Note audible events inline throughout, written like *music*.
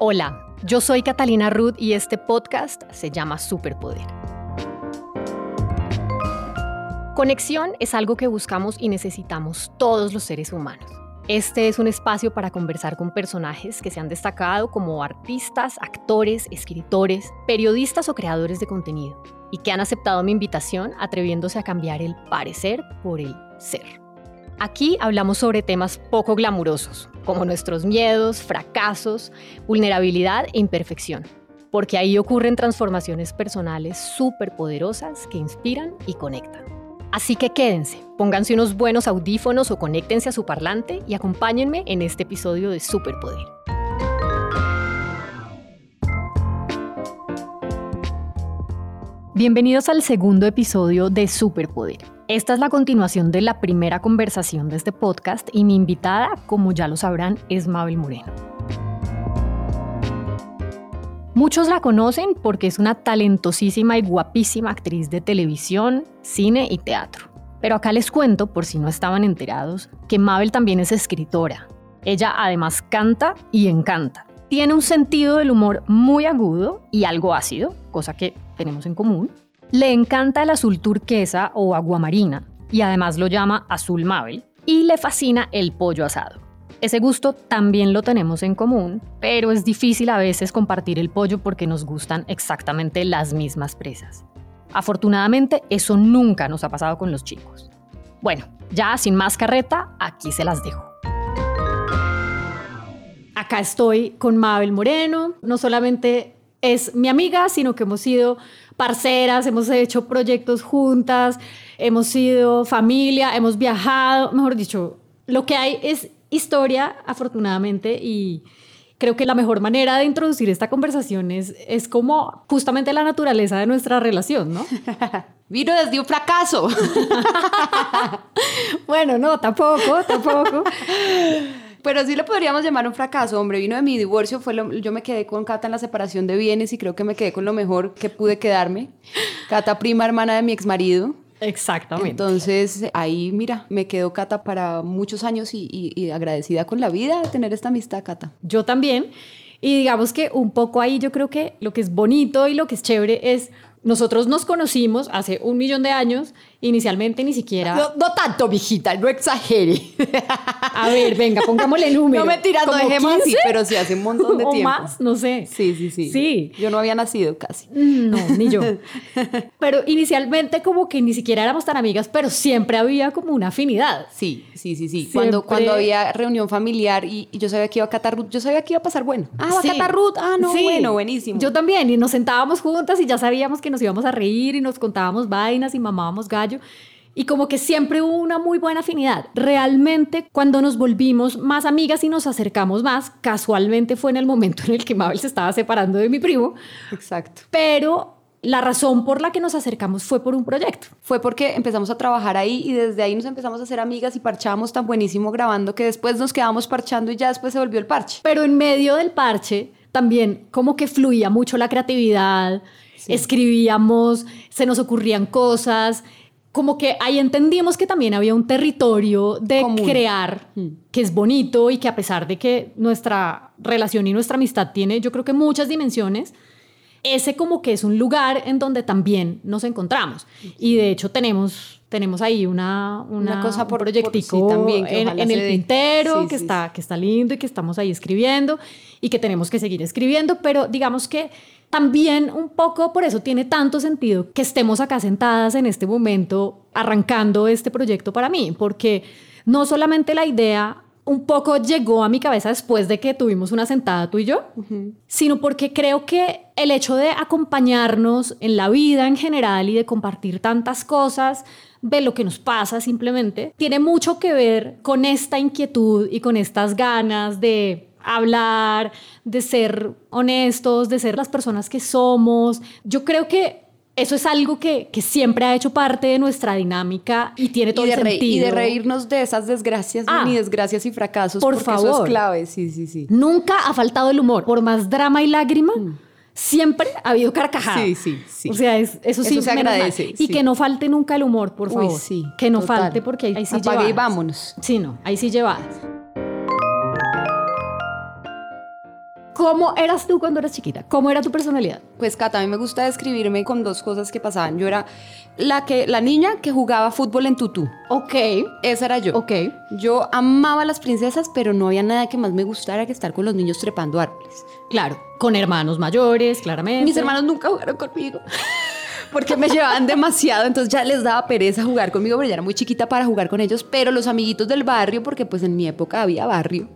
Hola, yo soy Catalina Ruth y este podcast se llama Superpoder. Conexión es algo que buscamos y necesitamos todos los seres humanos. Este es un espacio para conversar con personajes que se han destacado como artistas, actores, escritores, periodistas o creadores de contenido y que han aceptado mi invitación atreviéndose a cambiar el parecer por el ser. Aquí hablamos sobre temas poco glamurosos, como nuestros miedos, fracasos, vulnerabilidad e imperfección, porque ahí ocurren transformaciones personales súper poderosas que inspiran y conectan. Así que quédense, pónganse unos buenos audífonos o conéctense a su parlante y acompáñenme en este episodio de Superpoder. Bienvenidos al segundo episodio de Superpoder. Esta es la continuación de la primera conversación de este podcast y mi invitada, como ya lo sabrán, es Mabel Moreno. Muchos la conocen porque es una talentosísima y guapísima actriz de televisión, cine y teatro. Pero acá les cuento, por si no estaban enterados, que Mabel también es escritora. Ella además canta y encanta. Tiene un sentido del humor muy agudo y algo ácido, cosa que tenemos en común. Le encanta el azul turquesa o aguamarina y además lo llama azul Mabel. Y le fascina el pollo asado. Ese gusto también lo tenemos en común, pero es difícil a veces compartir el pollo porque nos gustan exactamente las mismas presas. Afortunadamente, eso nunca nos ha pasado con los chicos. Bueno, ya sin más carreta, aquí se las dejo. Acá estoy con Mabel Moreno, no solamente es mi amiga, sino que hemos sido parceras, hemos hecho proyectos juntas, hemos sido familia, hemos viajado, mejor dicho, lo que hay es historia, afortunadamente, y creo que la mejor manera de introducir esta conversación es, es como justamente la naturaleza de nuestra relación, ¿no? *laughs* Vino desde un fracaso. *laughs* bueno, no, tampoco, tampoco. *laughs* Pero sí lo podríamos llamar un fracaso, hombre. Vino de mi divorcio, fue yo me quedé con Cata en la separación de bienes y creo que me quedé con lo mejor que pude quedarme. Cata, prima hermana de mi ex marido. Exactamente. Entonces ahí, mira, me quedo Cata para muchos años y, agradecida con la vida de tener esta amistad, Cata. Yo también. Y digamos que un poco ahí yo creo que lo que es bonito y lo que es chévere es nosotros nos conocimos hace un millón de años, inicialmente ni siquiera... No, tanto, mijita, no exagere. A ver, venga, pongámosle número. No me no dejemos así, pero sí hace un montón de *laughs* tiempo. ¿O más? No sé. Sí, sí, sí. Sí. Yo no había nacido casi. Mm, no, ni yo. *laughs* Pero inicialmente como que ni siquiera éramos tan amigas, pero siempre había como una afinidad. Sí, sí, sí, sí. Cuando, cuando había reunión familiar y, yo sabía que iba a catar yo sabía que iba a pasar bueno. Ah, va a catar Ah, no, bueno, buenísimo. Yo también. Y nos sentábamos juntas y ya sabíamos que nos íbamos a reír y nos contábamos vainas y mamábamos Y como que siempre hubo una muy buena afinidad. Realmente, cuando nos volvimos más amigas y nos acercamos más, casualmente fue en el momento en el que Mabel se estaba separando de mi primo. Exacto. Pero la razón por la que nos acercamos fue por un proyecto. Fue porque empezamos a trabajar ahí y desde ahí nos empezamos a hacer amigas y parchábamos tan buenísimo grabando que después nos quedamos parchando y ya después se volvió el parche. Pero en medio del parche también como que fluía mucho la creatividad, escribíamos, se nos ocurrían cosas, como que ahí entendimos que también había un territorio de crear mm. que es bonito y que a pesar de que nuestra relación y nuestra amistad tiene yo creo que muchas dimensiones, ese como que es un lugar en donde también nos encontramos. Y de hecho tenemos tenemos ahí una, una, cosa por proyectico también en, el tintero que, está, que está lindo y que estamos ahí escribiendo y que tenemos que seguir escribiendo, pero digamos que también un poco por eso tiene tanto sentido que estemos acá sentadas en este momento arrancando este proyecto para mí, porque no solamente la idea un poco llegó a mi cabeza después de que tuvimos una sentada tú y yo, sino porque creo que el hecho de acompañarnos en la vida en general y de compartir tantas cosas, de lo que nos pasa simplemente, tiene mucho que ver con esta inquietud y con estas ganas de hablar, de ser honestos, de ser las personas que somos. Yo creo que eso es algo que, siempre ha hecho parte de nuestra dinámica y tiene todo el sentido. Y de reírnos de esas desgracias, ah, ni desgracias y fracasos. Por favor. Eso es clave, sí, sí, sí. Nunca ha faltado el humor. Por más drama y lágrima, mm siempre ha habido carcajadas. Sí, sí, sí. O sea, eso sí se agradece. Y que no falte nunca el humor, por favor. sí. Que no falte porque ahí, sí Apague y vámonos. Sí, no, ahí sí llevadas. ¿Cómo eras tú cuando eras chiquita? ¿Cómo era tu personalidad? Pues Cata, a mí me gusta describirme con dos cosas que pasaban. Yo era la, que, la niña que jugaba fútbol en tutú. Ok. Esa era yo. Ok. Yo amaba a las princesas, pero no había nada que más me gustara que estar con los niños trepando árboles. Claro, con hermanos mayores, claramente. Mis hermanos nunca jugaron conmigo. Porque me llevaban demasiado, entonces ya les daba pereza jugar conmigo, pero ya era muy chiquita para jugar con ellos. Pero los amiguitos del barrio, porque pues en mi época había barrio,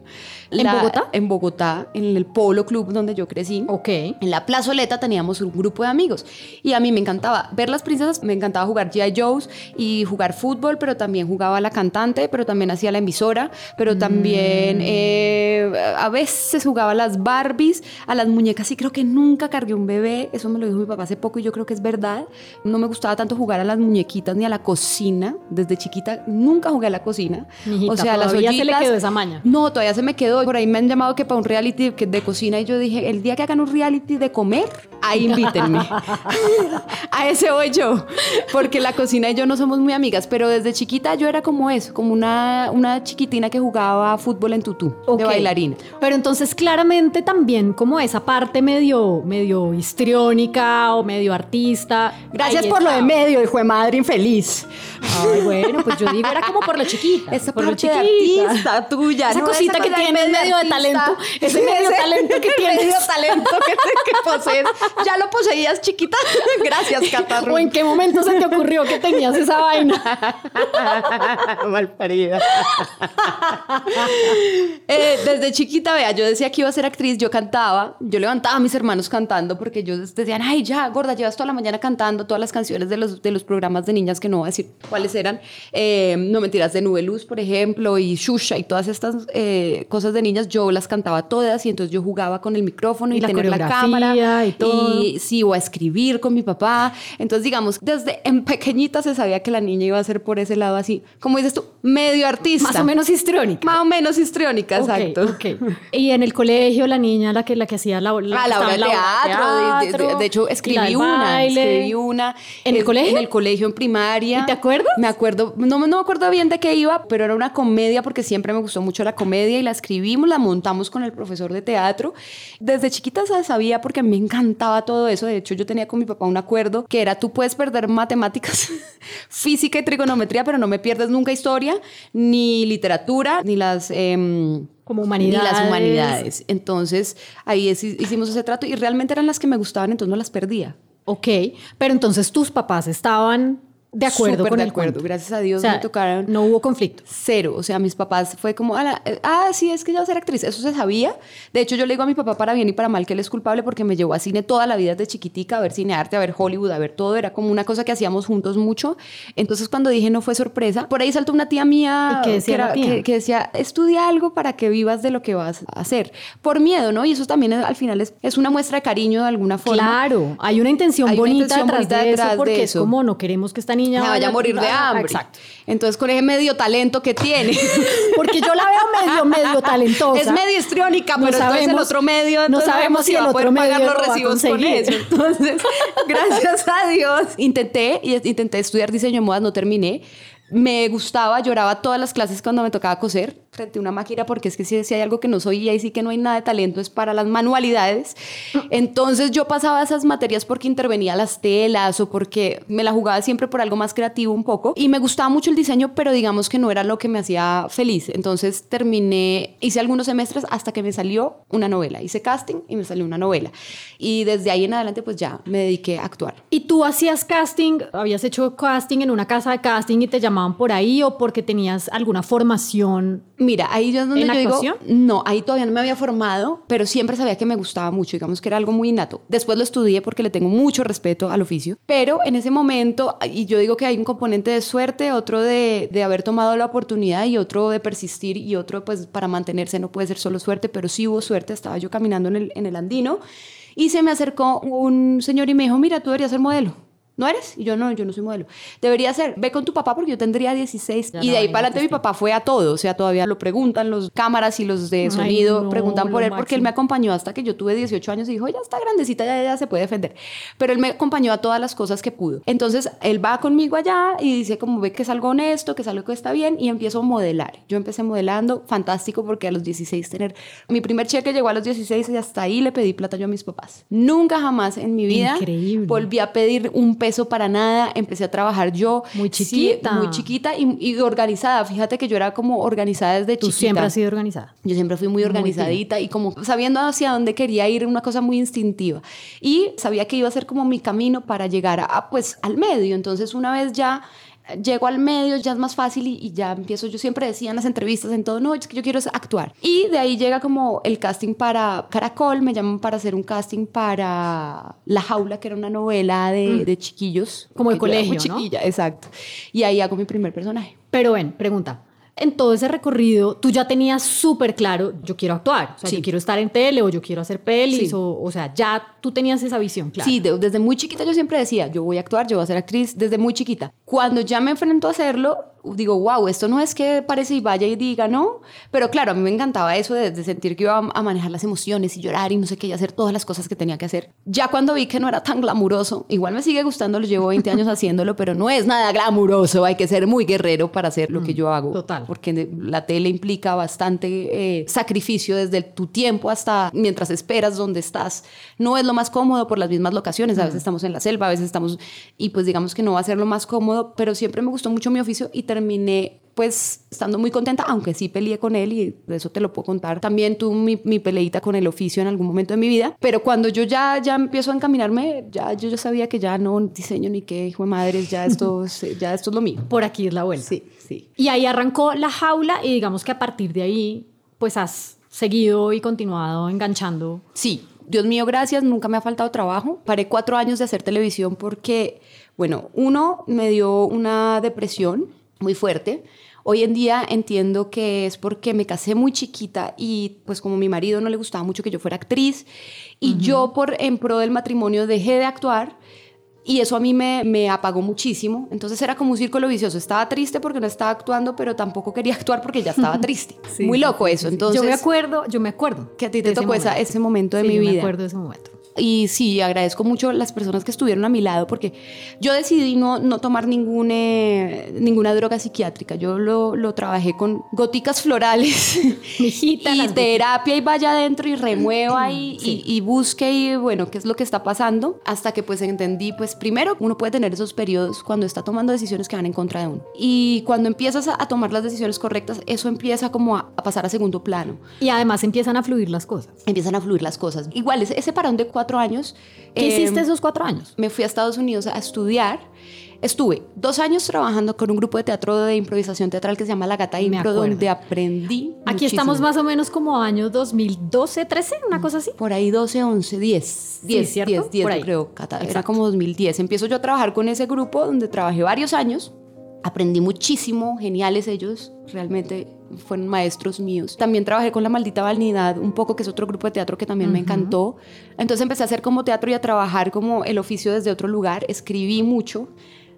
¿En Bogotá? En Bogotá, en el Polo Club donde yo crecí. Ok. En la plazoleta teníamos un grupo de amigos y a mí me encantaba ver las princesas, me encantaba jugar G.I. Joe's y jugar fútbol, pero también jugaba a la cantante, pero también hacía la emisora, pero también Mm. eh, a veces jugaba a las Barbies, a las muñecas y creo que nunca cargué un bebé, eso me lo dijo mi papá hace poco y yo creo que es verdad. No me gustaba tanto jugar a las muñequitas ni a la cocina, desde chiquita nunca jugué a la cocina. Mijita, o sea, las todavía se le ollitas- quedó esa maña. no, todavía se me quedó. Por ahí me han llamado que para un reality que- de cocina y yo dije, el día que hagan un reality de comer, ahí *laughs* invítenme. a ese voy yo. Porque la cocina y yo no somos muy amigas, pero desde chiquita yo era como eso, como una, una chiquitina que jugaba fútbol en tutú, de bailarina. Pero entonces claramente también como esa parte medio, medio histriónica o medio artista. Gracias ahí por lo de medio, hijo de madre infeliz. Ay, bueno, pues yo digo, era como por lo chiquita. Esa por lo parte de chiquita. artista tuya. Esa ¿no? cosita que cosa tienes medio de talento, ese medio talento que el *laughs* medio tienes. talento que, te- que posees. Ya lo poseías chiquita. *laughs* Gracias, Catarro. *laughs* ¿O en qué momento se te ocurrió que tenías esa vaina? Malparida. Eh, desde chiquita, vea, yo decía que iba a ser actriz, yo cantaba, yo levantaba a mis hermanos cantando porque ellos decían, ay, ya, gorda, llevas toda la mañana cantando todas las canciones de los, de los programas de niñas que no voy a decir cuáles eran. Eh, no mentiras, de Nube Luz, por ejemplo, y Shusha y todas estas eh, cosas de niñas, yo las cantaba todas y entonces yo jugaba con el micrófono y, Y la tener la cámara y todo. y sí, o a escribir con mi papá. Entonces, digamos, desde en pequeñita se sabía que la niña iba a ser por ese lado así, como dices tú, medio artista. Más o menos histriónica. Más o menos histriónica, Ok, exacto. ok. Y en el colegio, la niña, la que, la que hacía la, la, Ah, la obra de teatro. obra de- de, de- hecho, escribí una. Escribí una. ¿En el Es- colegio? En el colegio, en primaria. ¿Y te acuerdas? Me acuerdo. No, me- no me acuerdo bien de qué iba, pero era una comedia porque siempre me gustó mucho la comedia y la escribimos, la montamos con el profesor de teatro. Desde chiquita sa- sabía porque a mí me encantaba todo eso. De hecho, yo tenía con mi papá un acuerdo que era: tú puedes perder matemáticas, *laughs* física y trigonometría, pero no me pierdes nunca historia, ni literatura, ni las. em, Como ni humanidades. las humanidades. Entonces, ahí es- hicimos ese trato y realmente eran las que me gustaban, entonces no las perdía. Ok, pero entonces tus papás estaban de acuerdo Súper con de acuerdo. cuento. Gracias a Dios O sea, me tocaron. No hubo conflicto. Cero, o sea, mis papás fue como, "Ala, eh, ah, sí, es que ella va a ser actriz, eso se sabía. De hecho, yo le digo a mi papá para bien y para mal que él es culpable porque me llevó a cine toda la vida desde chiquitica, a ver cine arte, a ver Hollywood, a ver todo, era como una cosa que hacíamos juntos mucho. Entonces, cuando dije no fue sorpresa, por ahí saltó una tía mía ¿Y qué decía que, era- tía? que- que decía, estudia algo para que vivas de lo que vas a hacer, por miedo, ¿no? Y eso también es- al final es, es una muestra de cariño de alguna forma. Claro, hay una intención Hay una bonita intención detrás bonita de detrás eso de porque es eso. como no queremos que esta niña Me vaya a morir de hambre. Exacto. Entonces, con ese medio talento que tiene. *laughs* Porque yo la veo medio, *laughs* medio talentosa. Es medio histriónica, No pero entonces el sabemos- otro medio, no sabemos si va el a poder otro pagar medio los lo va a recibos con eso. Entonces, *laughs* gracias a Dios, intenté intenté estudiar diseño de modas, no terminé. Me gustaba, lloraba todas las clases cuando me tocaba coser frente a una máquina porque es que si, si hay algo que no soy y ahí sí que no hay nada de talento es para las manualidades. Entonces yo pasaba esas materias porque intervenía las telas o porque me la jugaba siempre por algo más creativo un poco y me gustaba mucho el diseño, pero digamos que no era lo que me hacía feliz. Entonces terminé, hice algunos semestres hasta que me salió una novela. Hice casting y me salió una novela. Y desde ahí en adelante pues ya me dediqué a actuar. ¿Y tú hacías casting, habías hecho casting en una casa de casting y te llamaban por ahí o porque tenías alguna formación? Mira, ahí yo es donde ¿En yo digo, no, ahí todavía no me había formado, pero siempre sabía que me gustaba mucho, digamos que era algo muy innato. Después lo estudié porque le tengo mucho respeto al oficio, pero en ese momento, y yo digo que hay un componente de suerte, otro de, de haber tomado la oportunidad y otro de persistir y otro pues para mantenerse, no puede ser solo suerte, pero sí hubo suerte, estaba yo caminando en el, en el andino y se me acercó un señor y me dijo, mira, tú deberías ser modelo. ¿No eres? Y yo no, yo no soy modelo. Debería ser, ve con tu papá porque yo tendría 16. Ya y no, de ahí para adelante te mi papá fue a todo, o sea, todavía lo preguntan los cámaras y los de Ay, sonido, no, preguntan por él porque él me máximo. acompañó hasta que yo tuve 18 años y dijo, ya está grandecita, ya, ya se puede defender. Pero él me acompañó a todas las cosas que pudo. Entonces, él va conmigo allá y dice como ve que es algo honesto, que es algo que está bien y empiezo a modelar. Yo empecé modelando, fantástico porque a los 16 tener mi primer cheque llegó a los 16 y hasta ahí le pedí plata yo a mis papás. Nunca jamás en mi vida Increíble. volví a pedir un peso para nada, empecé a trabajar yo. Muy Sí, chiquita. muy chiquita y, y organizada. Fíjate que yo era como organizada desde Tú chiquita. siempre has sido organizada. Yo siempre fui muy organizadita y como sabiendo hacia dónde quería ir, una cosa muy instintiva. Y sabía que iba a ser como mi camino para llegar a, pues, al medio. Entonces, una vez ya llego al medio, ya es más fácil y, y ya empiezo. Yo siempre decía en las entrevistas, en todo, no, es que yo quiero actuar. Y de ahí llega como el casting para Caracol, me llaman para hacer un casting para La Jaula, que era una novela de, de chiquillos. Como muy colegio, ¿no? chiquilla, exacto. Y ahí hago mi primer personaje. Pero ven, pregunta. En todo ese recorrido, tú ya tenías súper claro, yo quiero actuar, o sea, Sí. yo quiero estar en tele o yo quiero hacer pelis, Sí. o, o sea, ya tú tenías esa visión, claro. Sí, de- desde muy chiquita yo siempre decía, yo voy a actuar, yo voy a ser actriz, desde muy chiquita. Cuando ya me enfrento a hacerlo, digo, wow, esto no es que parece y vaya y diga, no. Pero claro, a mí me encantaba eso de, de sentir que iba a, manejar las emociones y llorar y no sé qué, y hacer todas las cosas que tenía que hacer. Ya cuando vi que no era tan glamuroso, igual me sigue gustando, lo llevo 20 años haciéndolo, pero no es nada glamuroso, hay que ser muy guerrero para hacer lo que yo hago. total. Porque la tele implica bastante eh, sacrificio desde tu tiempo hasta mientras esperas donde estás. No es lo más cómodo por las mismas locaciones. A veces estamos en la selva, a veces estamos... Y pues digamos que no va a ser lo más cómodo, pero siempre me gustó mucho mi oficio y terminé pues estando muy contenta, aunque sí peleé con él y de eso te lo puedo contar. También tuve mi, mi peleita con el oficio en algún momento de mi vida, pero cuando yo ya, ya empiezo a encaminarme, ya yo ya sabía que ya no diseño ni qué, hijo de madres, ya esto, *laughs* es- ya esto es lo mío. Por aquí es la vuelta. Sí, sí. Y ahí arrancó la jaula y digamos que a partir de ahí, pues has seguido y continuado enganchando. Sí, Dios mío, gracias, nunca me ha faltado trabajo. Paré cuatro años de hacer televisión porque, bueno, uno me dio una depresión muy fuerte. Hoy en día entiendo que es porque me casé muy chiquita y pues como mi marido no le gustaba mucho que yo fuera actriz y yo por en pro del matrimonio dejé de actuar y eso a mí me, me apagó muchísimo. Entonces era como un círculo vicioso. Estaba triste porque no estaba actuando, pero tampoco quería *laughs* actuar porque ya estaba *laughs* triste. Sí, muy loco eso. Entonces, yo me acuerdo, yo me acuerdo. que a ti te tocó esa- momento. ese momento de Sí, mi yo vida. Me acuerdo de ese momento. Y sí, agradezco mucho las personas que estuvieron a mi lado porque yo decidí no, no tomar ningún, eh, ninguna droga psiquiátrica. Yo lo, lo trabajé con goticas florales *laughs* Mijita, y terapia y vaya adentro y remueva *clears throat* y, Sí. y, y busque y bueno, qué es lo que está pasando. Hasta que pues entendí, pues primero uno puede tener esos periodos cuando está tomando decisiones que van en contra de uno. Y cuando empiezas a, a tomar las decisiones correctas, eso empieza como a- a pasar a segundo plano Y además empiezan a fluir las cosas. empiezan a fluir las cosas. Igual, ese, ese parón de cuatro años. ¿Qué eh, hiciste esos cuatro años? Me fui a Estados Unidos a estudiar. Estuve dos años trabajando con un grupo de teatro de improvisación teatral que se llama La Gata Me Impro, donde aprendí. Aquí muchísimo. estamos más o menos como año 2012, 13, una cosa así. Por ahí 12, 11, 10. 10, ¿cierto? 10, 10, Por yo ahí. creo, Cata. Era como 2010. Empiezo yo a trabajar con ese grupo donde trabajé varios años. Aprendí muchísimo, geniales ellos, realmente fueron maestros míos. También trabajé con La Maldita Vanidad, un poco, que es otro grupo de teatro que también me encantó. Entonces empecé a hacer como teatro y a trabajar como el oficio desde otro lugar. Escribí mucho,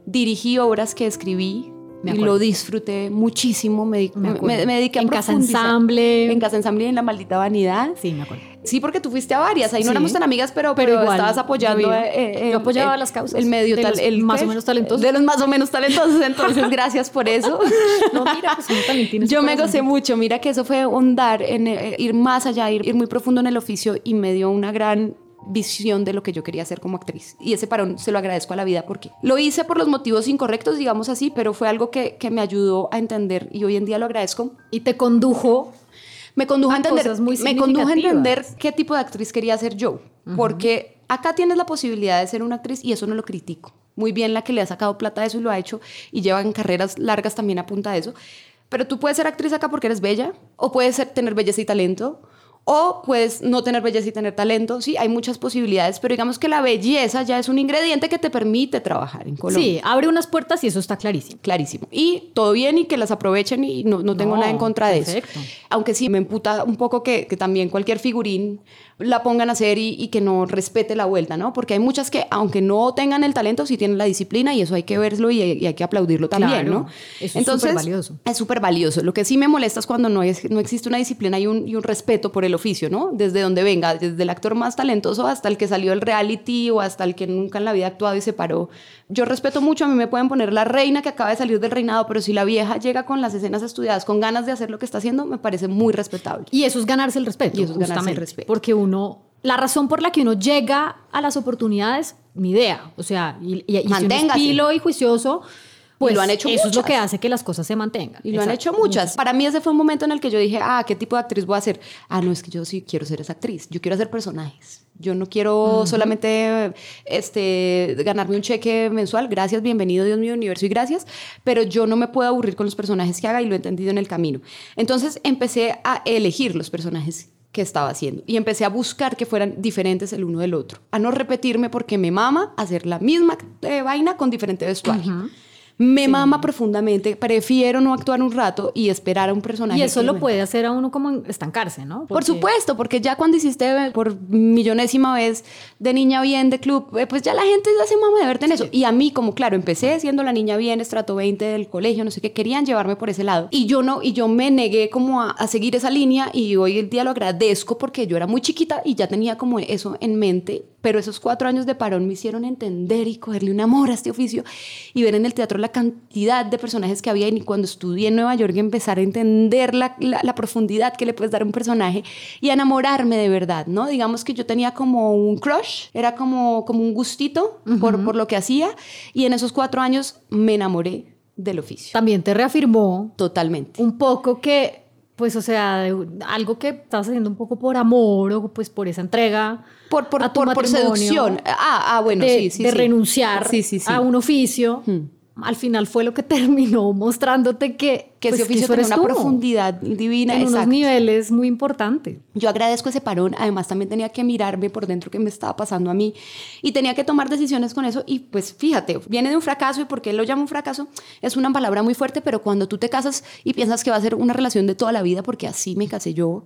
dirigí obras que escribí. Me y lo disfruté muchísimo, me, Me me- me dediqué a En Casa. Ensamble. En Casa Ensamble y en La Maldita Vanidad. Sí, me acuerdo. Sí, porque tú fuiste a varias, ahí no Sí. éramos tan amigas, pero, Pero pero, igual, estabas apoyando. yo eh, eh, Yo apoyaba el- las causas El medio de tal, los el más ¿qué? o menos talentosos. De los más o menos talentosos, entonces *laughs* gracias por eso. No, mira, pues también Yo me gocé mucho, mira que eso fue un dar, en, eh, ir más allá, ir, ir muy profundo en el oficio y me dio una gran visión de lo que yo quería hacer como actriz. Y ese parón se lo agradezco a la vida porque lo hice por los motivos incorrectos, digamos así, pero fue algo que, que me ayudó a entender y hoy en día lo agradezco Y te condujo me condujo a a entender, muy me condujo a entender qué tipo de actriz quería ser yo, porque acá tienes la posibilidad de ser una actriz y eso no lo critico. Muy bien la que le ha sacado plata a eso y lo ha hecho y lleva en carreras largas también a punta de eso. Pero tú puedes ser actriz acá porque eres bella, o puedes ser- tener belleza y talento, O puedes no tener belleza y tener talento. Sí, hay muchas posibilidades, pero digamos que la belleza ya es un ingrediente que te permite trabajar en Colombia. Sí, abre unas puertas y eso está clarísimo. Clarísimo. Y todo bien y que las aprovechen y no, no tengo No, nada en contra de eso. perfecto. Aunque sí me emputa un poco que, que también cualquier figurín la pongan a hacer y, y que no respete la vuelta, ¿no? Porque hay muchas que, aunque no tengan el talento, sí tienen la disciplina y eso hay que verlo y, y hay que aplaudirlo también, Claro, ¿no? eso es supervalioso. Es súper valioso. Lo que sí me molesta es cuando no, es, no existe una disciplina y un, y un respeto por el oficio, ¿no? Desde donde venga, desde el actor más talentoso hasta el que salió del reality o hasta el que nunca en la vida ha actuado y se paró. Yo respeto mucho, a mí me pueden poner la reina que acaba de salir del reinado, pero si la vieja llega con las escenas estudiadas, con ganas de hacer lo que está haciendo, me parece muy respetable. Y eso es ganarse el respeto. Y eso es ganarse el respeto. Porque uno, la razón por la que uno llega a las oportunidades, ni idea. O sea, y, y, y si uno es Manténgase. pilo y juicioso, pues lo han hecho eso es lo muchas. que hace que las cosas se mantengan. Y lo han Exacto. hecho muchas. Para mí ese fue un momento en el que yo dije, ah, ¿qué tipo de actriz voy a ser? Ah, no, es que yo sí quiero ser esa actriz. Yo quiero hacer personajes. Yo no quiero solamente este, ganarme un cheque mensual. Gracias, bienvenido, Dios mío, universo y gracias. Pero yo no me puedo aburrir con los personajes que haga y lo he entendido en el camino. Entonces empecé a elegir los personajes que estaba haciendo y empecé a buscar que fueran diferentes el uno del otro, a no repetirme porque me mama hacer la misma eh, vaina con diferente vestuario. Me mama profundamente, prefiero no actuar un rato y esperar a un personaje. Y eso lo me- puede hacer a uno como estancarse, ¿no? Por supuesto, porque ya cuando hiciste por millonésima vez de niña bien de club, eh, pues ya la gente ya se mama de verte en eso. Y a mí, como claro, empecé siendo la niña bien, estrato 20 del colegio, no sé qué, querían llevarme por ese lado. Y yo no, y yo me negué como a, a seguir esa línea y hoy en día lo agradezco porque yo era muy chiquita y ya tenía como eso en mente. Pero esos cuatro años de parón me hicieron entender y cogerle un amor a este oficio y ver en el teatro la cantidad de personajes que había y cuando estudié en Nueva York empezar a entender la, la- la profundidad que le puedes dar a un personaje y a enamorarme de verdad, ¿no? Digamos que yo tenía como un crush, era como, como un gustito por, por lo que hacía y en esos cuatro años me enamoré del oficio. También te reafirmó Totalmente. un poco que, pues, o sea, algo que estás haciendo un poco por amor o pues por esa entrega. Por, por, a tu por, por seducción. Ah, ah, bueno, de, sí, sí. de sí. renunciar Sí, sí, sí. a un oficio. Al final fue lo que *laughs* terminó mostrándote que, que pues, ese oficio tiene eres una tú, profundidad divina. en unos niveles muy importantes. Yo agradezco ese parón, además también tenía que mirarme por dentro qué me estaba pasando a mí y tenía que tomar decisiones con eso y pues fíjate, viene de un fracaso y porque él lo llama un fracaso es una palabra muy fuerte, pero cuando tú te casas y piensas que va a ser una relación de toda la vida, porque así me casé yo,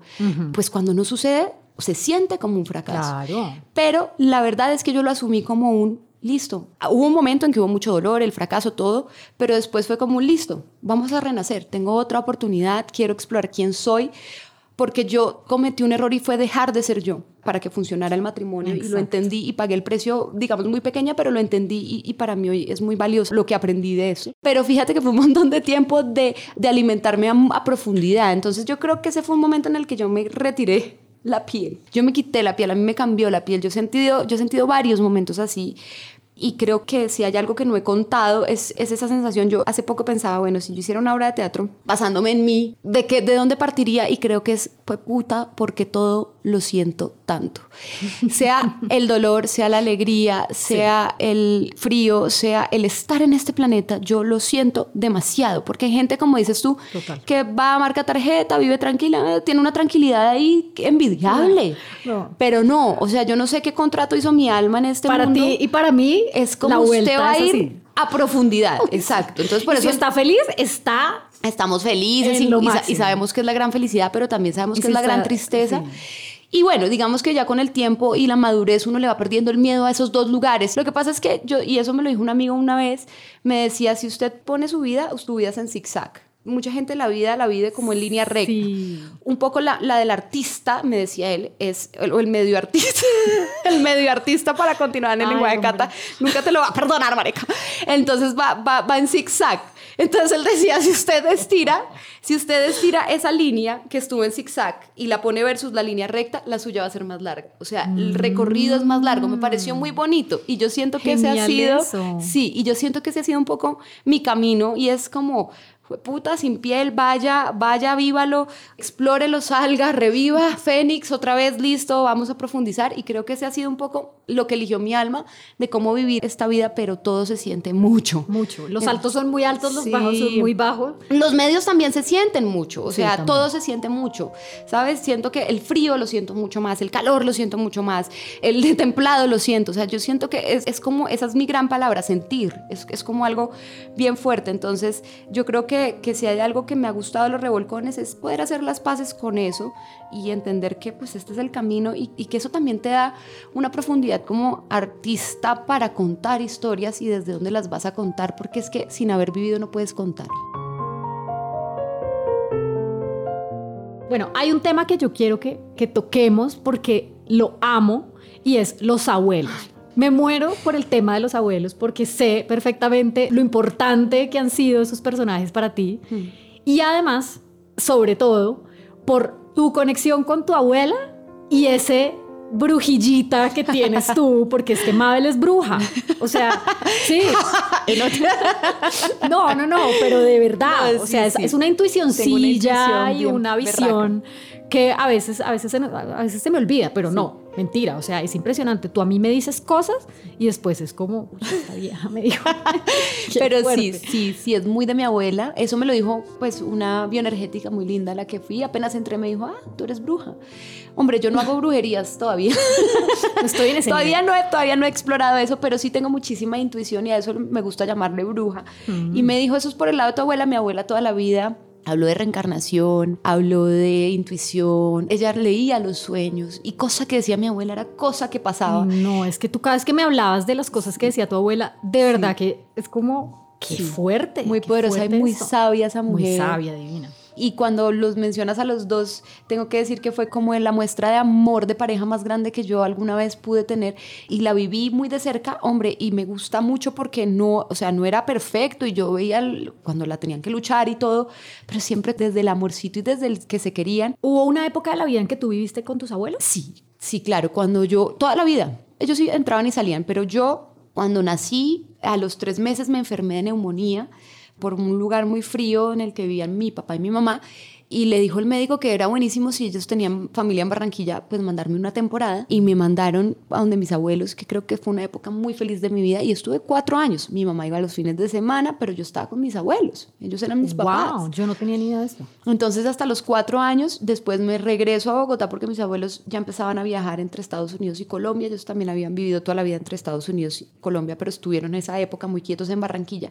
pues cuando no sucede se siente como un fracaso. Claro. Pero la verdad es que yo lo asumí como un listo. Hubo un momento en que hubo mucho dolor, el fracaso, todo, pero después fue como listo. Vamos a renacer. Tengo otra oportunidad, quiero explorar quién soy, porque yo cometí un error y fue dejar de ser yo para que funcionara el matrimonio y lo entendí y pagué el precio, digamos, muy pequeña, pero lo entendí y, y para mí hoy es muy valioso lo que aprendí de eso. Pero fíjate que fue un montón de tiempo de, de alimentarme a, a profundidad. Entonces yo creo que ese fue un momento en el que yo me retiré la piel. Yo me quité la piel, a mí me cambió la piel. Yo he sentido, yo he sentido varios momentos así. Y creo que si hay algo que no he contado es, es esa sensación. Yo hace poco pensaba, bueno, si yo hiciera una obra de teatro basándome en mí, ¿de, qué, de dónde partiría? Y creo que es, pues puta, porque todo lo siento tanto. Sea el dolor, sea la alegría, sea el frío, sea el estar en este planeta, yo lo siento demasiado. Porque hay gente, como dices tú, Total. que va a marca tarjeta, vive tranquila, eh, tiene una tranquilidad ahí envidiable. No. Pero no, o sea, yo no sé qué contrato hizo mi alma en este para mundo. ti y para mí es la como vuelta usted va a ir a profundidad, exacto. Entonces por eso si está feliz, está estamos felices y, y sabemos que es la gran felicidad, pero también sabemos que es la gran tristeza. Y bueno, digamos que ya con el tiempo y la madurez uno le va perdiendo el miedo a esos dos lugares. Lo que pasa es que yo, y eso me lo dijo un amigo una vez, me decía, si usted pone su vida, su vida es en zigzag. Mucha gente la vida la vive como en línea recta. Sí. Un poco la, la del artista, me decía él, es, el- o el medio artista. *laughs* el medio artista para continuar en el Ay, lenguaje hombre. cata. Nunca te lo va a perdonar, marica. Entonces va, va, va en zigzag. Entonces él decía, si usted estira, si usted estira esa línea que estuvo en zigzag y la pone versus la línea recta, la suya va a ser más larga. O sea, el recorrido es más largo. Me pareció muy bonito y yo siento que ese ha Genial sido, eso. sí, y yo siento que ese ha sido un poco mi camino y es como, puta, sin piel, vaya, vaya, vívalo, explórelo, salga, reviva, Fénix, otra vez listo, vamos a profundizar. Y creo que ese ha sido un poco lo que eligió mi alma de cómo vivir esta vida, pero todo se siente mucho. Mucho. Los altos son muy altos, los bajos son muy bajos. Los medios también se sienten mucho, o sea, todo se siente mucho, ¿sabes? Siento que el frío lo siento mucho más, el calor lo siento mucho más, el templado lo siento, o sea, yo siento que es, es como, esa es mi gran palabra, sentir, es, es como algo bien fuerte. Entonces, yo creo que que, si hay algo que me ha gustado de los revolcones es poder hacer las paces con eso y entender que pues este es el camino y, y, que eso también te da una profundidad como artista para contar historias y desde dónde las vas a contar, porque es que sin haber vivido no puedes contar. Bueno, hay un tema que yo quiero que, que toquemos porque lo amo y es los abuelos. Me muero por el tema de los abuelos porque sé perfectamente lo importante que han sido esos personajes para ti. Hmm. Y además, sobre todo, por tu conexión con tu abuela y ese brujillita que tienes tú, *laughs* porque es que Mabel es bruja. O sea, sí. *laughs* *laughs* No, no, no, pero de verdad. o sea, es, una intuicióncilla y una visión que a veces, a veces, a veces se me olvida, pero no Mentira, o sea, es impresionante. Tú a mí me dices cosas y después es como, esta vieja *laughs* me dijo. *laughs* Pero sí, sí, sí, es muy de mi abuela. Eso me lo dijo, pues, una bioenergética muy linda, la que fui. Apenas entré, me dijo, ah, tú eres bruja. Hombre, yo no hago brujerías todavía. *laughs* estoy en ese todavía no, he, todavía no he explorado eso, pero sí tengo muchísima intuición y a eso me gusta llamarle bruja. Y me dijo, eso es por el lado de tu abuela. Mi abuela toda la vida Habló de reencarnación, habló de intuición, ella leía los sueños y cosa que decía mi abuela era cosa que pasaba. No, es que tú cada vez que me hablabas de las cosas que decía tu abuela, de verdad que es como, qué fuerte. Muy poderosa y muy sabia esa mujer. Muy sabia, divina. Y cuando los mencionas a los dos, tengo que decir que fue como la muestra de amor de pareja más grande que yo alguna vez pude tener y la viví muy de cerca, hombre, y me gusta mucho porque no, o sea, no era perfecto y yo veía cuando la tenían que luchar y todo, pero siempre desde el amorcito y desde el que se querían. ¿Hubo una época de la vida en que tú viviste con tus abuelos? Sí, sí, claro, cuando yo, toda la vida, ellos sí entraban y salían, pero yo cuando nací, a los tres meses me enfermé de neumonía por un lugar muy frío en el que vivían mi papá y mi mamá y le dijo el médico que era buenísimo si ellos tenían familia en Barranquilla, pues mandarme una temporada y me mandaron a donde mis abuelos, que creo que fue una época muy feliz de mi vida y estuve cuatro años. Mi mamá iba a los fines de semana, pero yo estaba con mis abuelos, ellos eran mis papás. Wow, yo no tenía ni idea de esto. Entonces hasta los cuatro años, después me regreso a Bogotá porque mis abuelos ya empezaban a viajar entre Estados Unidos y Colombia, ellos también habían vivido toda la vida entre Estados Unidos y Colombia, pero estuvieron en esa época muy quietos en Barranquilla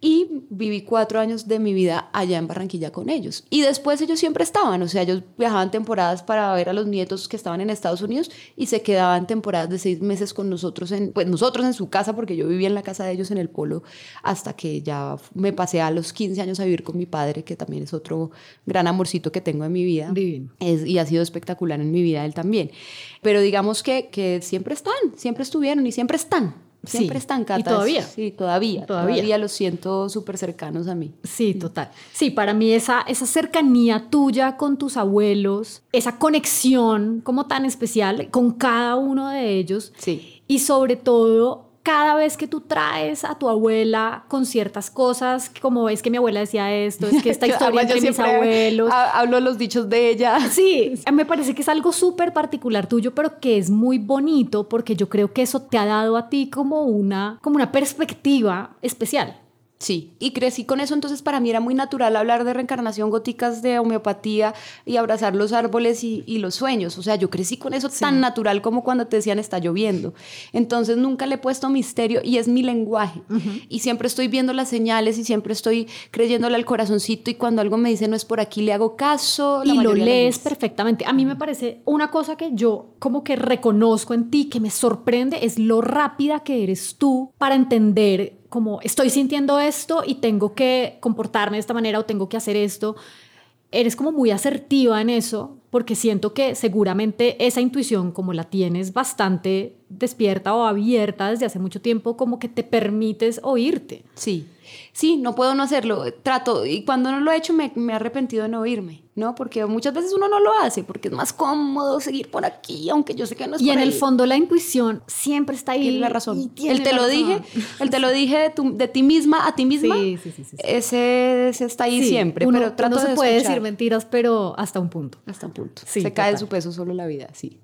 y viví cuatro años de mi vida allá en Barranquilla con ellos. Y después ellos siempre estaban, o sea, ellos viajaban temporadas para ver a los nietos que estaban en Estados Unidos y se quedaban temporadas de seis meses con nosotros, en, pues nosotros en su casa, porque yo vivía en la casa de ellos en el polo, hasta que ya me pasé a los 15 años a vivir con mi padre, que también es otro gran amorcito que tengo en mi vida. Es, y ha sido espectacular en mi vida él también. Pero digamos que, que siempre están, siempre estuvieron y siempre están. Siempre están catas. Y todavía. Sí, todavía. Todavía, todavía los siento súper cercanos a mí. Sí, total. Sí, para mí esa, esa cercanía tuya con tus abuelos, esa conexión como tan especial con cada uno de ellos. Sí. Y sobre todo cada vez que tú traes a tu abuela con ciertas cosas, como es que mi abuela decía esto, es que esta *laughs* historia entre mis abuelos. Hablo los dichos de ella. *laughs* Sí, me parece que es algo súper particular tuyo, pero que es muy bonito porque yo creo que eso te ha dado a ti como una, como una perspectiva especial. Sí, y crecí con eso, entonces para mí era muy natural hablar de reencarnación, góticas de homeopatía y abrazar los árboles y, los sueños. O sea, yo crecí con eso tan natural como cuando te decían está lloviendo. Entonces nunca le he puesto misterio y es mi lenguaje. Y siempre estoy viendo las señales y siempre estoy creyéndole al corazoncito y cuando algo me dice no es por aquí, le hago caso. y lo lees perfectamente. A mí me parece una cosa que yo como que reconozco en ti, que me sorprende, es lo rápida que eres tú para entender como estoy sintiendo esto y tengo que comportarme de esta manera o tengo que hacer esto. Eres como muy asertiva en eso porque siento que seguramente esa intuición, como la tienes bastante despierta o abierta desde hace mucho tiempo, como que te permites oírte. Sí, sí, no puedo no hacerlo, trato, y cuando no lo he hecho me, me he arrepentido de no oírme, ¿no? Porque muchas veces uno no lo hace, porque es más cómodo seguir por aquí, aunque yo sé que no es Y por en el fondo la intuición siempre está ahí. Tienes la razón. y tiene El te lo razón. dije, el te lo dije de, tu- de ti misma a ti misma. Sí, sí, sí, sí. Ese, ese está ahí siempre, uno, pero trato uno se de puede escuchar. decir mentiras, pero hasta un punto. Hasta un punto. Se cae de su peso solo la vida, sí.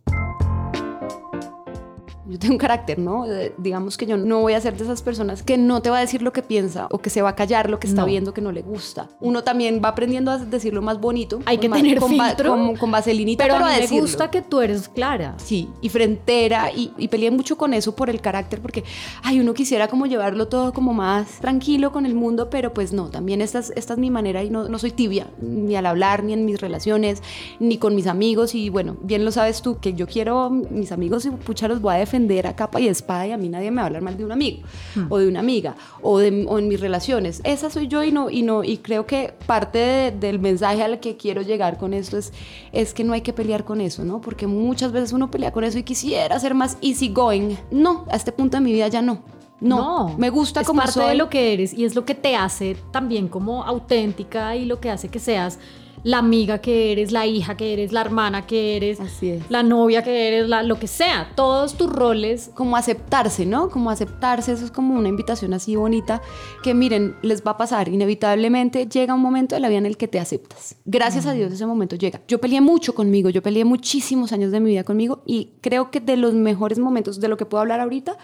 Yo tengo un carácter, ¿no? De- digamos que yo no voy a ser de esas personas que no te va a decir lo que piensa o que se va a callar lo que está No. viendo que no le gusta. Uno también va aprendiendo a decirlo más bonito. Hay que ma- tener con va- filtro. Con, con vaselinita, Pero, pero, a mí me decirlo. gusta que tú eres clara. Sí, y frentera, y, y peleé mucho con eso por el carácter, porque, ay, uno quisiera como llevarlo todo como más tranquilo con el mundo, pero pues no, también esta es, esta es mi manera y no, no soy tibia, ni al hablar, ni en mis relaciones, ni con mis amigos, y bueno, bien lo sabes tú, que yo quiero mis amigos y pucha los voy a defender a capa y espada, y a mí nadie me va a hablar mal de un amigo, o de una amiga, o, de, o en mis relaciones, esa soy yo y no, y no, y creo que parte de- del mensaje al que quiero llegar con esto es, es que no hay que pelear con eso, ¿no? Porque muchas veces uno pelea con eso y quisiera ser más easy going. No, a este punto de mi vida ya no. No, me gusta es como parte soy. de lo que eres y es lo que te hace también como auténtica y lo que hace que seas la amiga que eres, la hija que eres, la hermana que eres, Así es. la novia que eres, la, lo que sea, todos tus roles. como aceptarse, ¿no? Como aceptarse, eso es como una invitación así bonita que miren, les va a pasar, inevitablemente llega un momento de la vida en el que te aceptas. Gracias a Dios ese momento llega. Yo peleé mucho conmigo, yo peleé muchísimos años de mi vida conmigo y creo que de los mejores momentos de lo que puedo hablar ahorita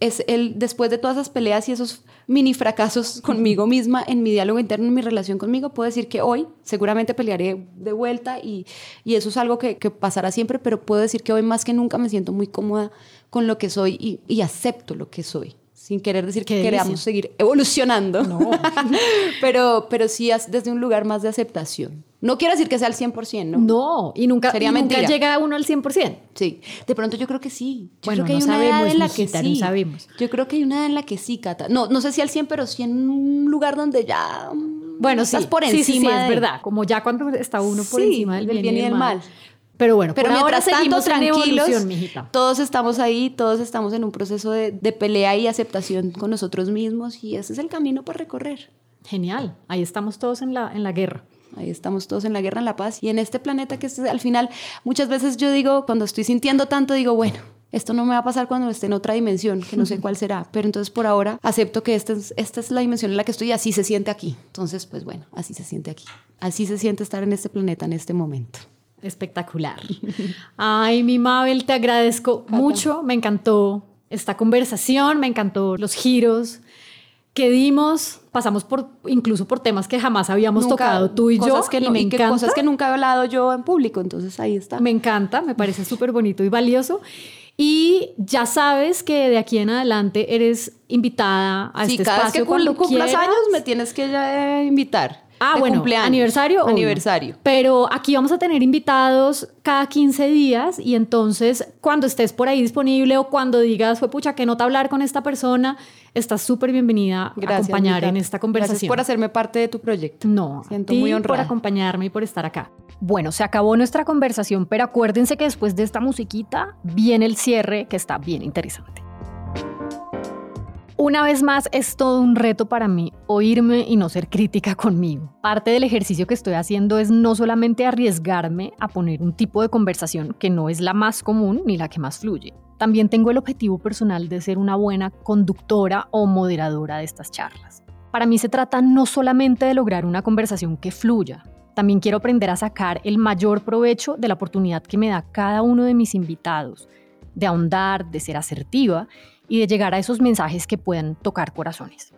es el después de todas esas peleas y esos mini fracasos conmigo misma en mi diálogo interno, en mi relación conmigo, puedo decir que hoy seguramente pelearé de vuelta y, y eso es algo que, que pasará siempre, pero puedo decir que hoy más que nunca me siento muy cómoda con lo que soy y, y acepto lo que soy. Sin querer decir que queramos seguir evolucionando, *laughs* pero, pero sí desde un lugar más de aceptación. No quiero decir que sea al 100%, ¿no? No, y nunca, Sería y nunca llega uno al 100%. Sí, de pronto yo creo que sí. Yo Bueno, creo que hay no una edad sabemos, en la que sí. no sabemos. Yo creo que hay una edad en la que sí, Cata. No, no sé si al 100, pero sí en un lugar donde ya mm, Bueno, estás sí, por encima sí, sí, es de- verdad. Como ya cuando está uno por encima del bien, y del mal. mal. Pero bueno, Pero por ahora mientras tanto, seguimos en tranquilos, todos estamos ahí, todos estamos en un proceso de, de pelea y aceptación con nosotros mismos y ese es el camino para recorrer. Genial. Ahí estamos todos en la, en la guerra. Ahí estamos todos en la guerra, en la paz y en este planeta que es, al final muchas veces yo digo, cuando estoy sintiendo tanto, digo, bueno, esto no me va a pasar cuando esté en otra dimensión, que no sé *laughs* cuál será, pero entonces por ahora acepto que esta es, esta es la dimensión en la que estoy y así se siente aquí. Entonces, pues bueno, así se siente aquí. Así se siente estar en este planeta en este momento. Espectacular. Ay, mi Mabel, te agradezco mucho. Me encantó esta conversación, me encantó los giros que dimos. Pasamos por incluso por temas que jamás habíamos Nunca- tocado tú y yo. que y no- me y que cosas que nunca he hablado yo en público, entonces ahí está. Me encanta, me parece súper bonito y valioso. Y ya sabes que de aquí en adelante eres invitada a Sí, este cada vez espacio que cul- cuando cumplas quieras. años me tienes que ya, eh, invitar. Ah, De bueno, cumpleaños. aniversario. obvio. Aniversario. Pero aquí vamos a tener invitados cada 15 días y entonces cuando estés por ahí disponible o cuando digas, fue pucha, que nota hablar con esta persona, estás súper bienvenida a acompañar en esta conversación. Gracias por hacerme parte de tu proyecto. No, Siento a ti muy por honrada. acompañarme y por estar acá. Bueno, se acabó nuestra conversación, pero acuérdense que después de esta musiquita viene el cierre que está bien interesante. Una vez más, es todo un reto para mí oírme y no ser crítica conmigo. Parte del ejercicio que estoy haciendo es no solamente arriesgarme a poner un tipo de conversación que no es la más común ni la que más fluye. También tengo el objetivo personal de ser una buena conductora o moderadora de estas charlas. Para mí se trata no solamente de lograr una conversación que fluya, también quiero aprender a sacar el mayor provecho de la oportunidad que me da cada uno de mis invitados, de ahondar, de ser asertiva y de llegar a esos mensajes que puedan tocar corazones.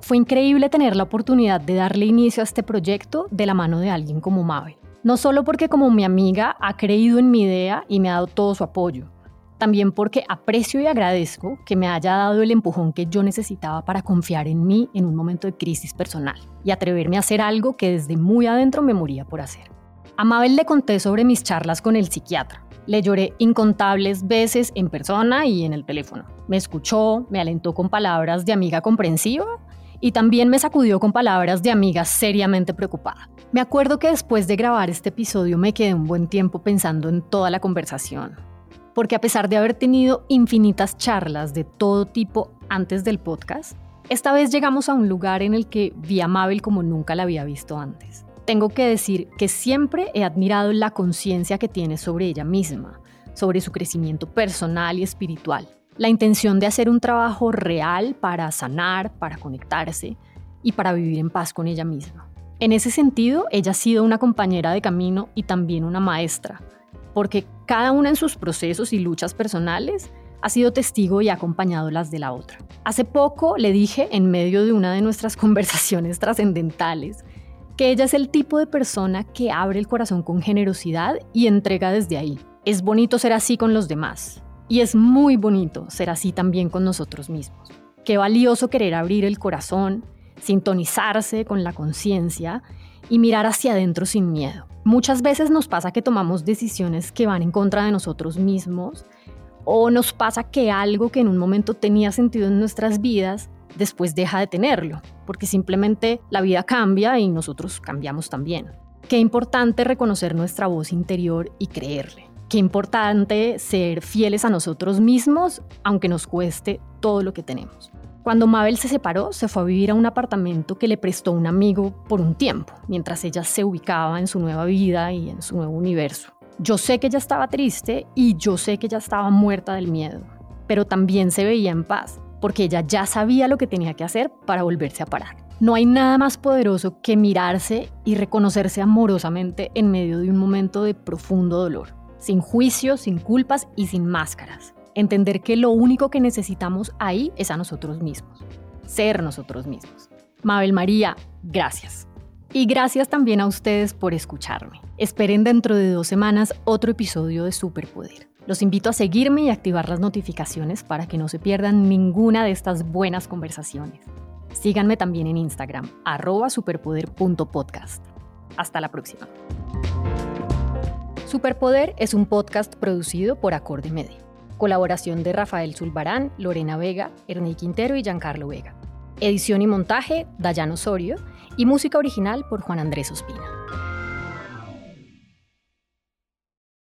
Fue increíble tener la oportunidad de darle inicio a este proyecto de la mano de alguien como Mabel. No solo porque como mi amiga ha creído en mi idea y me ha dado todo su apoyo, también porque aprecio y agradezco que me haya dado el empujón que yo necesitaba para confiar en mí en un momento de crisis personal y atreverme a hacer algo que desde muy adentro me moría por hacer. A Mabel le conté sobre mis charlas con el psiquiatra. Le lloré incontables veces en persona y en el teléfono. Me escuchó, me alentó con palabras de amiga comprensiva y también me sacudió con palabras de amiga seriamente preocupada. Me acuerdo que después de grabar este episodio me quedé un buen tiempo pensando en toda la conversación, porque a pesar de haber tenido infinitas charlas de todo tipo antes del podcast, esta vez llegamos a un lugar en el que vi a Mabel como nunca la había visto antes. Tengo que decir que siempre he admirado la conciencia que tiene sobre ella misma, sobre su crecimiento personal y espiritual, la intención de hacer un trabajo real para sanar, para conectarse y para vivir en paz con ella misma. En ese sentido, ella ha sido una compañera de camino y también una maestra, porque cada una en sus procesos y luchas personales ha sido testigo y ha acompañado las de la otra. Hace poco le dije en medio de una de nuestras *laughs* conversaciones trascendentales que ella es el tipo de persona que abre el corazón con generosidad y entrega desde ahí. Es bonito ser así con los demás y es muy bonito ser así también con nosotros mismos. Qué valioso querer abrir el corazón, sintonizarse con la conciencia y mirar hacia adentro sin miedo. Muchas veces nos pasa que tomamos decisiones que van en contra de nosotros mismos o nos pasa que algo que en un momento tenía sentido en nuestras vidas después deja de tenerlo, porque simplemente la vida cambia y nosotros cambiamos también. Qué importante reconocer nuestra voz interior y creerle. Qué importante ser fieles a nosotros mismos, aunque nos cueste todo lo que tenemos. Cuando Mabel se separó, se fue a vivir a un apartamento que le prestó un amigo por un tiempo, mientras ella se ubicaba en su nueva vida y en su nuevo universo. Yo sé que ella estaba triste y yo sé que ella estaba muerta del miedo, pero también se veía en paz, porque ella ya sabía lo que tenía que hacer para volverse a parar. No hay nada más poderoso que mirarse y reconocerse amorosamente en medio de un momento de profundo dolor, sin juicio, sin culpas y sin máscaras entender que lo único que necesitamos ahí es a nosotros mismos, ser nosotros mismos. Mabel María, gracias. Y gracias también a ustedes por escucharme. Esperen dentro de dos semanas otro episodio de Superpoder. Los invito a seguirme y activar las notificaciones para que no se pierdan ninguna de estas buenas conversaciones. Síganme también en Instagram, arroba superpoder.podcast. Hasta la próxima. Superpoder es un podcast producido por Acorde Medio. Colaboración de Rafael Zulbarán, Lorena Vega, Ernie Quintero y Giancarlo Vega. Edición y montaje, Dayano Osorio. Y música original por Juan Andrés Ospina.